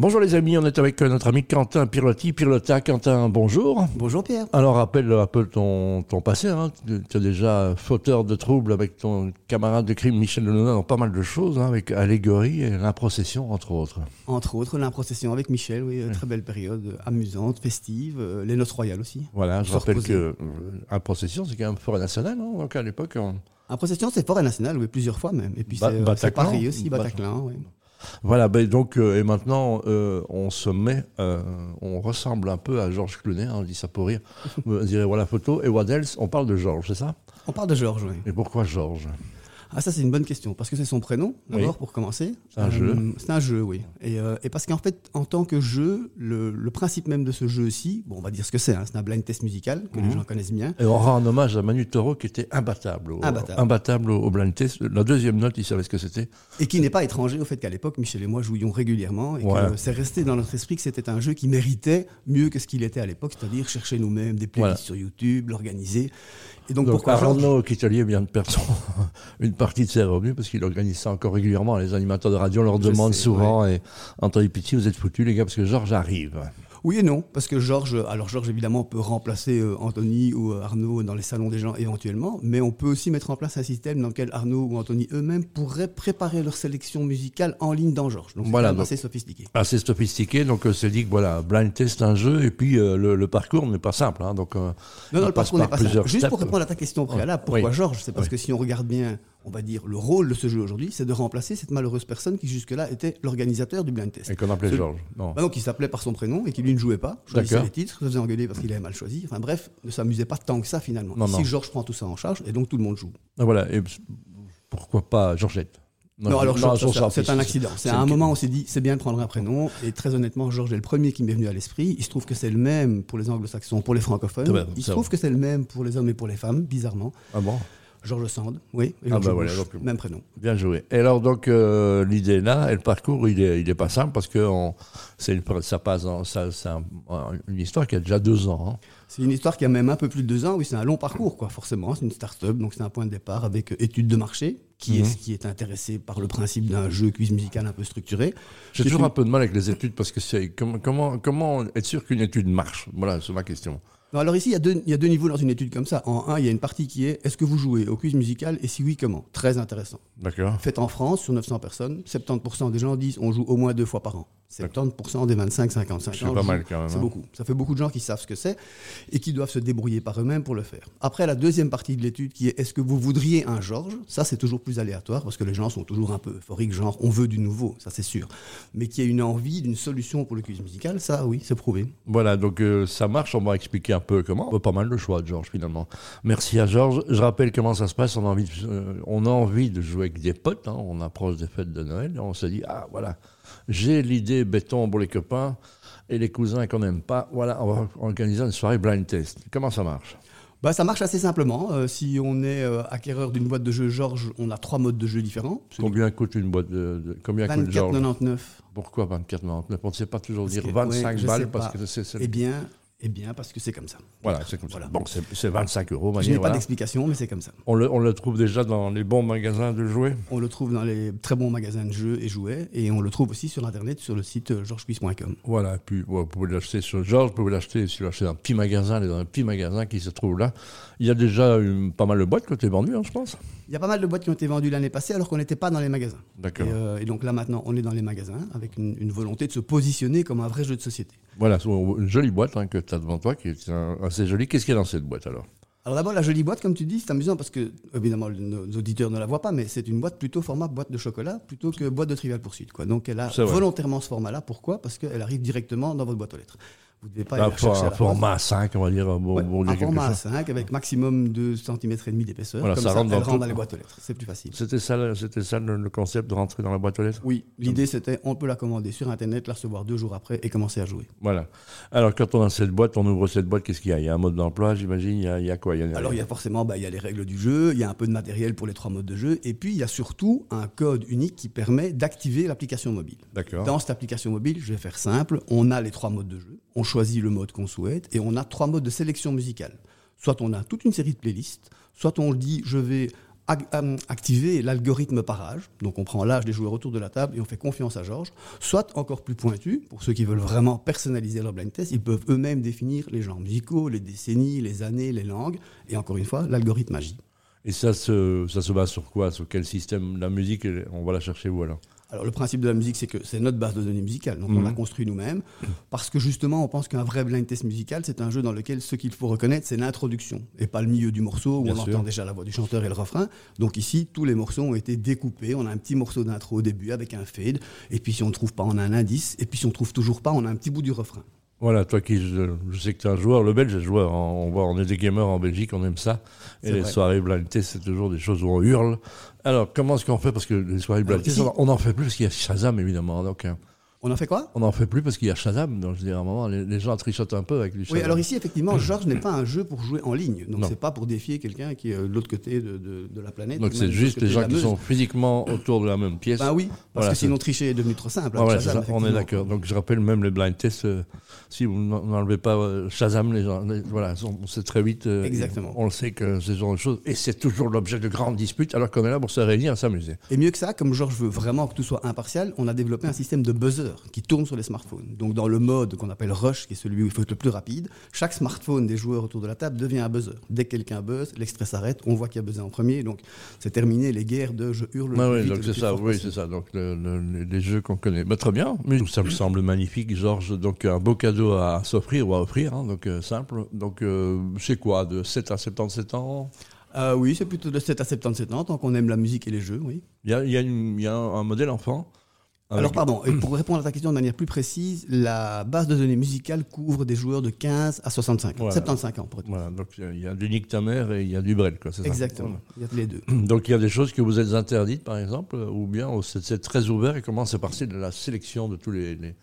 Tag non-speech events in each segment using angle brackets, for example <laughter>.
Bonjour les amis, on est avec notre ami Quentin Pirlotti. Pirlota, Quentin, bonjour. Bonjour Pierre. Alors rappelle un peu ton, ton passé. Hein. Tu es déjà fauteur de troubles avec ton camarade de crime Michel Lenoir dans pas mal de choses, hein, avec Allégorie et l'improcession entre autres. Entre autres, l'improcession avec Michel, oui, très belle période, amusante, festive, euh, les noces royales aussi. Voilà, je rappelle que l'improcession c'est quand même forêt nationale, hein, donc à l'époque... On... Improcession c'est forêt nationale, oui, plusieurs fois même. Et puis c'est Paris aussi, Bataclan, oui. Voilà, ben donc, euh, et maintenant, euh, on se met, euh, on ressemble un peu à Georges Clooney, hein, on dit ça pour rire. <laughs> on dirait, voilà la photo. Et else On parle de Georges, c'est ça? On parle de Georges, oui. Et pourquoi Georges? Ah ça c'est une bonne question parce que c'est son prénom d'abord pour commencer. C'est un jeu. Euh, c'est un jeu oui. Et, euh, et parce qu'en fait en tant que jeu, le, le, principe même de ce jeu aussi, bon on va dire ce que c'est, hein, c'est un blind test musical que les mhm. gens connaissent bien. Et on rend un hommage à Manu Toro qui était imbattable, au, imbattable. au, blind test. La deuxième note, il savait ce que c'était. Et qui n'est pas étranger au fait qu'à l'époque Michel et moi jouions régulièrement et que c'est resté dans notre esprit que c'était un jeu qui méritait mieux que ce qu'il était à l'époque, c'est-à-dire chercher nous-mêmes des playlists sur YouTube, l'organiser. Et donc, pourquoi Arnaud Kitelier vient de perdre <laughs> une partie de ses revenus parce qu'il organise ça encore régulièrement. Les animateurs de radio leur demandent souvent et Anthony Pitié, vous êtes foutus les gars parce que Georges arrive. Oui et non, parce que Georges, alors Georges évidemment peut remplacer euh, Anthony ou euh, Arnaud dans les salons des gens éventuellement, mais on peut aussi mettre en place un système dans lequel Arnaud ou Anthony eux-mêmes pourraient préparer leur sélection musicale en ligne dans Georges. Donc voilà, assez sophistiqué. Assez sophistiqué, donc euh, c'est dit que voilà, blind test un jeu et puis le, parcours n'est pas simple, hein, donc non, non, le parcours n'est pas simple. Juste pour répondre à ta question préalable, pourquoi Georges? C'est parce que si on regarde bien on va dire, le rôle de ce jeu aujourd'hui, c'est de remplacer cette malheureuse personne qui jusque-là était l'organisateur du blind test. Et qu'on appelait Georges. Non. Bah qui s'appelait par son prénom et qui lui ne jouait pas, choisissait les titres, se faisait engueuler parce qu'il avait mal choisi. Enfin bref, ne s'amusait pas tant que ça finalement. Non, Ici, Georges prend tout ça en charge et donc tout le monde joue. Ah, voilà, et pourquoi pas Georgette? Non, alors c'est un accident. C'est à un moment où on s'est dit, c'est bien de prendre un prénom. Et très honnêtement, Georges est le premier qui m'est venu à l'esprit. Il se trouve que c'est le même pour les anglo-saxons, pour les francophones. Il se trouve que c'est le même pour les hommes et pour les femmes, bizarrement. Ah bon? Georges Sand, oui. ah bah voilà, même prénom. Bien joué. Et alors donc euh, l'idée là, et le parcours, il est, il est pas simple parce que c'est ça passe, ça, c'est une histoire qui a déjà deux ans. Hein. C'est une histoire qui a même un peu plus de deux ans. Oui, c'est un long parcours, quoi. Forcément, c'est une start-up, donc c'est un point de départ avec études de marché, qui est mhm. qui est intéressé par le principe d'un jeu cuisse musical un peu structuré. J'ai toujours un peu de mal avec les études parce que c'est comment comment comment être sûr qu'une étude marche? Voilà, c'est ma question alors ici, il y, a deux, il y, a deux, niveaux dans une étude comme ça. En un, il y a une partie qui est est-ce que vous jouez au quiz musical? Et si oui, comment? Très intéressant. D'accord. Fait en France, sur 900 personnes, 70% des gens disent on joue au moins deux fois par an. 70% des 25-55 ans. C'est pas mal quand même. C'est hein. beaucoup. Ça fait beaucoup de gens qui savent ce que c'est et qui doivent se débrouiller par eux-mêmes pour le faire. Après, la deuxième partie de l'étude qui est est-ce que vous voudriez un Georges? Ça, c'est toujours plus aléatoire parce que les gens sont toujours un peu euphoriques, genre on veut du nouveau, ça c'est sûr. Mais qu'il y ait une envie d'une solution pour le quiz musical, ça oui, c'est prouvé. Voilà, donc euh, ça marche. On va expliquer un peu comment. Pas mal de choix de Georges finalement. Merci à Georges. Je rappelle comment ça se passe. On a envie de, euh, on a envie de jouer avec des potes. Hein. On approche des fêtes de Noël. Et on se dit ah voilà j'ai l'idée béton pour les copains et les cousins qu'on n'aime pas. Voilà, on va organiser une soirée blind test. Comment ça marche? Bah, ça marche assez simplement. Euh, si on est euh, acquéreur d'une boîte de jeu Georges, on a trois modes de jeu différents. Combien coûte une boîte de, combien 24,99. Pourquoi 24,99 On ne sait pas toujours dire 25 balles parce que c'est. Eh bien, eh bien, parce que c'est comme ça. Voilà, c'est comme ça. Bon, c'est 25 euros. Je n'ai pas d'explication, mais c'est comme ça. On le, on le, trouve déjà dans les bons magasins de jouets On le trouve dans les très bons magasins de jeux et jouets. Et on le trouve aussi sur Internet, sur le site euh, georgespuisse.com. Voilà, et puis vous pouvez l'acheter sur Georges, vous pouvez l'acheter si vous l'achetez dans un petit magasin, dans un petit magasin qui se trouve là. Il y a déjà pas mal de boîtes ont été vendues, hein, je pense. Il y a pas mal de boîtes qui ont été vendues l'année passée alors qu'on n'était pas dans les magasins. D'accord. Euh, et, donc là maintenant, on est dans les magasins avec une, une volonté de se positionner comme un vrai jeu de société. Voilà, une jolie boîte hein, que tu as devant toi, qui est assez jolie. Qu'est-ce qu'il y a dans cette boîte alors? Alors d'abord, la jolie boîte, comme tu dis, c'est amusant parce que, évidemment, nos auditeurs ne la voient pas, mais c'est une boîte plutôt format boîte de chocolat plutôt que boîte de Trivial Pursuit. Quoi. Donc elle a volontairement ce format-là. Pourquoi? Parce qu'elle arrive directement dans votre boîte aux lettres. Vous devez pas aller chercher un format 5, on va dire. un format 5 avec maximum 2 cm et demi d'épaisseur. Voilà, comme ça, rentre, dans, les boîtes aux lettres. C'est plus facile. C'était ça, c'était ça le, concept de rentrer dans la boîte aux lettres? Oui, l'idée c'était on peut la commander sur Internet, la recevoir deux jours après et commencer à jouer. Voilà. Alors quand on a cette boîte, on ouvre cette boîte, qu'est-ce qu'il y a? Il y a un mode d'emploi, j'imagine. Il, y a quoi? Alors il y a forcément, bah, il y a les règles du jeu, il y a un peu de matériel pour les trois modes de jeu, et puis il y a surtout un code unique qui permet d'activer l'application mobile. D'accord. Dans cette application mobile, je vais faire simple, on a les trois modes de jeu, on choisit le mode qu'on souhaite, et on a trois modes de sélection musicale. Soit on a toute une série de playlists, soit on dit je vais euh, activer l'algorithme par âge. Donc on prend l'âge des joueurs autour de la table et on fait confiance à Georges. Soit encore plus pointu, pour ceux qui veulent vraiment personnaliser leur blind test, ils peuvent eux-mêmes définir les genres musicaux, les décennies, les années, les langues. Et encore une fois, l'algorithme agit. Et ça se, base sur quoi? Sur quel système? La musique, on va la chercher où alors? Alors le principe de la musique, c'est que c'est notre base de données musicale, donc on l'a mhm. construit nous-mêmes, parce que justement on pense qu'un vrai blind test musical, c'est un jeu dans lequel ce qu'il faut reconnaître, c'est l'introduction, et pas le milieu du morceau où on entend déjà la voix du chanteur et le refrain. Donc ici, tous les morceaux ont été découpés, on a un petit morceau d'intro au début avec un fade, et puis si on ne trouve pas, on a un indice, et puis si on ne trouve toujours pas, on a un petit bout du refrain. Voilà, toi qui, je, sais que tu es un joueur, le belge est joueur, on, voit, on est des gamers en Belgique, on aime ça. Et les soirées blind test, c'est toujours des choses où on hurle. Alors, comment est-ce qu'on fait? Parce que les soirées blind test, on n'en fait plus parce qu'il y a Shazam, évidemment. Donc, hein. On en fait quoi? On n'en fait plus parce qu'il y a Shazam. Donc, je dire, à un moment, les, gens trichotent un peu avec du Shazam. Oui, alors ici, effectivement, <clears throat> Georges n'est pas un jeu pour jouer en ligne. Donc, c'est pas pour défier quelqu'un qui est de l'autre côté de, de, la planète. Donc, c'est juste les gens qui sont physiquement autour de la même pièce. Ben oui, parce que sinon, tricher est devenu trop simple. on est d'accord. Donc, je rappelle même les blind tests. Euh, si vous n'enlevez pas euh, Shazam, les gens, voilà, on sait très vite. Euh, Exactement. On le sait que c'est ce genre de choses. Et c'est toujours l'objet de grandes disputes, alors qu'on est là pour se réunir et s'amuser. Et mieux que ça, comme Georges veut vraiment que tout soit impartial, on a développé un système de buzzer qui tourne sur les smartphone. Donc dans le mode qu'on appelle rush, qui est celui où il faut être le plus rapide, chaque smartphone des joueurs autour de la table devient un buzzer. Dès que quelqu'un buzz, l'extrait s'arrête, on voit qu'il a buzzé en premier. Donc c'est terminé les guerres de je hurle. Ah oui, donc c'est ça, oui, c'est ça. Donc les jeux qu'on connaît. Bah, très bien, mais ça me semble magnifique, Georges. Donc un beau cadeau à s'offrir ou à offrir, hein, donc euh, simple. Donc euh, c'est quoi, de 7 à 77 ans? Euh, oui, c'est plutôt de 7 à 77 ans, tant qu'on aime la musique et les jeux, oui. Il y a, y a un modèle enfant alors, pardon, et <clears throat> pour répondre à ta question de manière plus précise, la base de données musicale couvre des joueurs de 15 à 65 ans, 75 ans pour être Voilà, donc il y a du Nick Tamer et il y a du Brel, quoi, c'est Exactement, il y a les deux. <clears throat> Donc il y a des choses que vous êtes interdites, par exemple, ou bien c'est très ouvert et comment c'est parti de la sélection de tous les, les,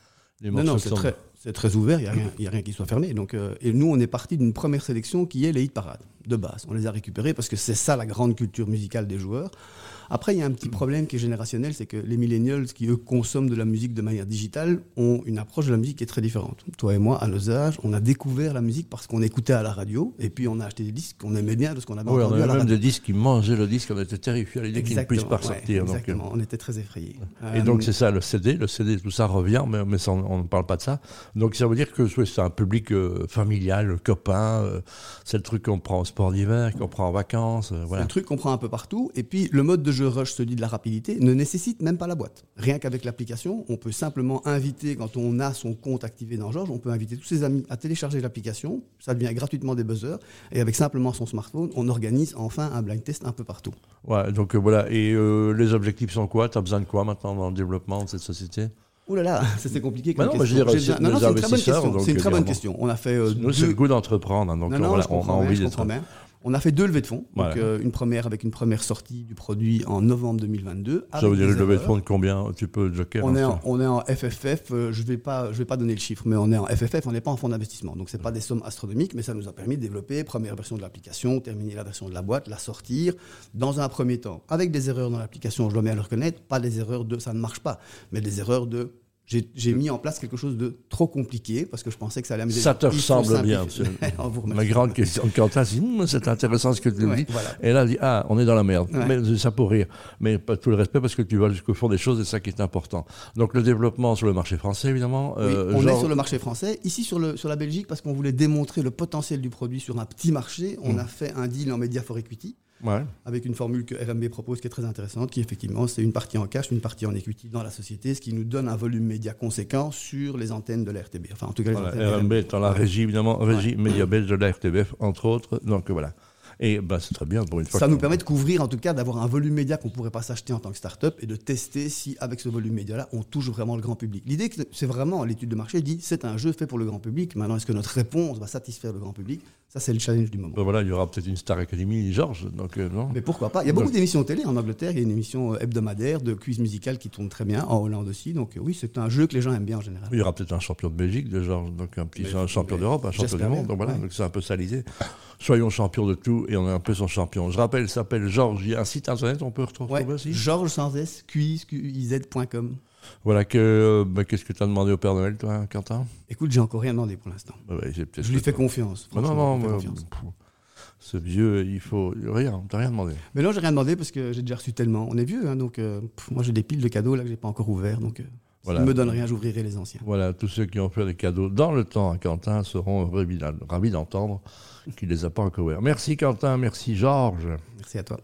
les morceaux Non, non, c'est très, c'est très ouvert, il n'y a, a, rien qui soit fermé. Donc, euh, et nous, on est parti d'une première sélection qui est les hit parades, de base. On les a récupérés parce que c'est ça la grande culture musicale des joueurs. Après, il y a un petit problème qui est générationnel, c'est que les millennials, qui eux consomment de la musique de manière digitale, ont une approche de la musique qui est très différente. Toi et moi, à nos âges, on a découvert la musique parce qu'on écoutait à la radio, et puis on a acheté des disques qu'on aimait bien de ce qu'on avait oui, entendu on avait même des disques qui mangeaient le disque, on était terrifiés à l'idée qu'ils ne puissent pas sortir. Euh. exactement, on était très effrayés. Et donc c'est ça, le CD, le CD, tout ça revient, mais, mais on ne parle pas de ça. Donc ça veut dire que c'est un public euh, familial, copain, euh, c'est le truc qu'on prend au sport d'hiver, qu'on prend en vacances. voilà. C'est le truc qu'on prend un peu partout, et puis le mode de jeu rush dit de la rapidité ne nécessite même pas la boîte. Rien qu'avec l'application, on peut simplement inviter, quand on a son compte activé dans Georges, on peut inviter tous ses amis à télécharger l'application, ça devient gratuitement des buzzers, et avec simplement son smartphone, on organise enfin un blind test un peu partout. Ouais, donc euh, voilà, et euh, les objectifs sont quoi? Tu as besoin de quoi maintenant dans le développement de cette société? Ouh là là, <laughs> c'est compliqué. Bah non, je dire, c'est une très bonne question. C'est une très bonne question. On a fait. Euh, Nous, c'est le goût d'entreprendre. Hein, donc voilà, on a envie d'être. On a fait deux levées de fonds. Donc, euh, une première avec une première sortie du produit en novembre 2022. Ça veut dire une levée de fonds de combien Tu peux joker on, est en, on est en FFF. Euh, je ne vais, pas, je vais pas donner le chiffre, mais on est en FFF. On n'est pas en fonds d'investissement. Donc, ce n'est pas des sommes astronomiques, mais ça nous a permis de développer première version de l'application, terminer la version de la boîte, la sortir dans un premier temps. Avec des erreurs dans l'application, je dois bien le reconnaître. Pas des erreurs de ça ne marche pas, mais des erreurs de j'ai mis en place quelque chose de trop compliqué parce que je pensais que ça allait me Ça te ressemble bien. <laughs> Ma grande question. Quentin dit hum, c'est intéressant ce que tu dis. Et là, dit ah, on est dans la merde. Mais ça pour rire. Mais pas tout le respect parce que tu vas jusqu'au fond des choses et c'est ça qui est important. Donc le développement sur le marché français, évidemment. Euh, on est sur le marché français. Ici sur, le, sur la Belgique, parce qu'on voulait démontrer le potentiel du produit sur un petit marché, on hum. a fait un deal en Media for Equity avec une formule que RMB propose qui est très intéressante, qui effectivement c'est une partie en cash, une partie en equity dans la société, ce qui nous donne un volume média conséquent sur les antennes de la RTB. Enfin, en tout cas, les RMB étant la régie, évidemment, régie média belge de la RTBF, entre autres. Donc voilà. Et bah, c'est très bien pour une fois. Ça nous permet de couvrir, en tout cas, d'avoir un volume média qu'on ne pourrait pas s'acheter en tant que start-up et de tester si, avec ce volume média-là, on touche vraiment le grand public. L'idée, c'est vraiment, l'étude de marché dit, c'est un jeu fait pour le grand public. Maintenant, est-ce que notre réponse va satisfaire le grand public? Ça, c'est le challenge du moment. Ben voilà, il y aura peut-être une Star Academy, Georges. Donc, euh, non? Mais pourquoi pas? Il y a beaucoup d'émissions télé en Angleterre. Il y a une émission euh, hebdomadaire de quiz musical qui tourne très bien, en Hollande aussi. Donc, euh, oui, c'est un jeu que les gens aiment bien en général. Il y aura peut-être un champion de Belgique, de Georges, donc un petit champion d'Europe, un champion du monde. Donc voilà, donc c'est un peu ça l'idée. Soyons champions de tout et on est un peu son champion je rappelle, il s'appelle Georges. Il y a un site internet, on peut retrouver aussi Georges sans S, Voilà, que, euh, bah, qu'est-ce que tu as demandé au Père Noël, toi, Quentin? Écoute, j'ai encore rien demandé pour l'instant. Bah je lui fais confiance. non, non, ce vieux, il faut rien, t'as rien demandé. Mais non, j'ai rien demandé parce que j'ai déjà reçu tellement. On est vieux, hein, donc euh, pff, moi j'ai des piles de cadeaux là que j'ai pas encore ouverts, donc euh, Voilà. me donnent rien, j'ouvrirai les anciens. Voilà, tous ceux qui ont fait des cadeaux dans le temps à Quentin seront ravis d'en- ravis d'entendre qu'il les a pas encore ouverts. Merci Quentin, merci Georges. Merci à toi.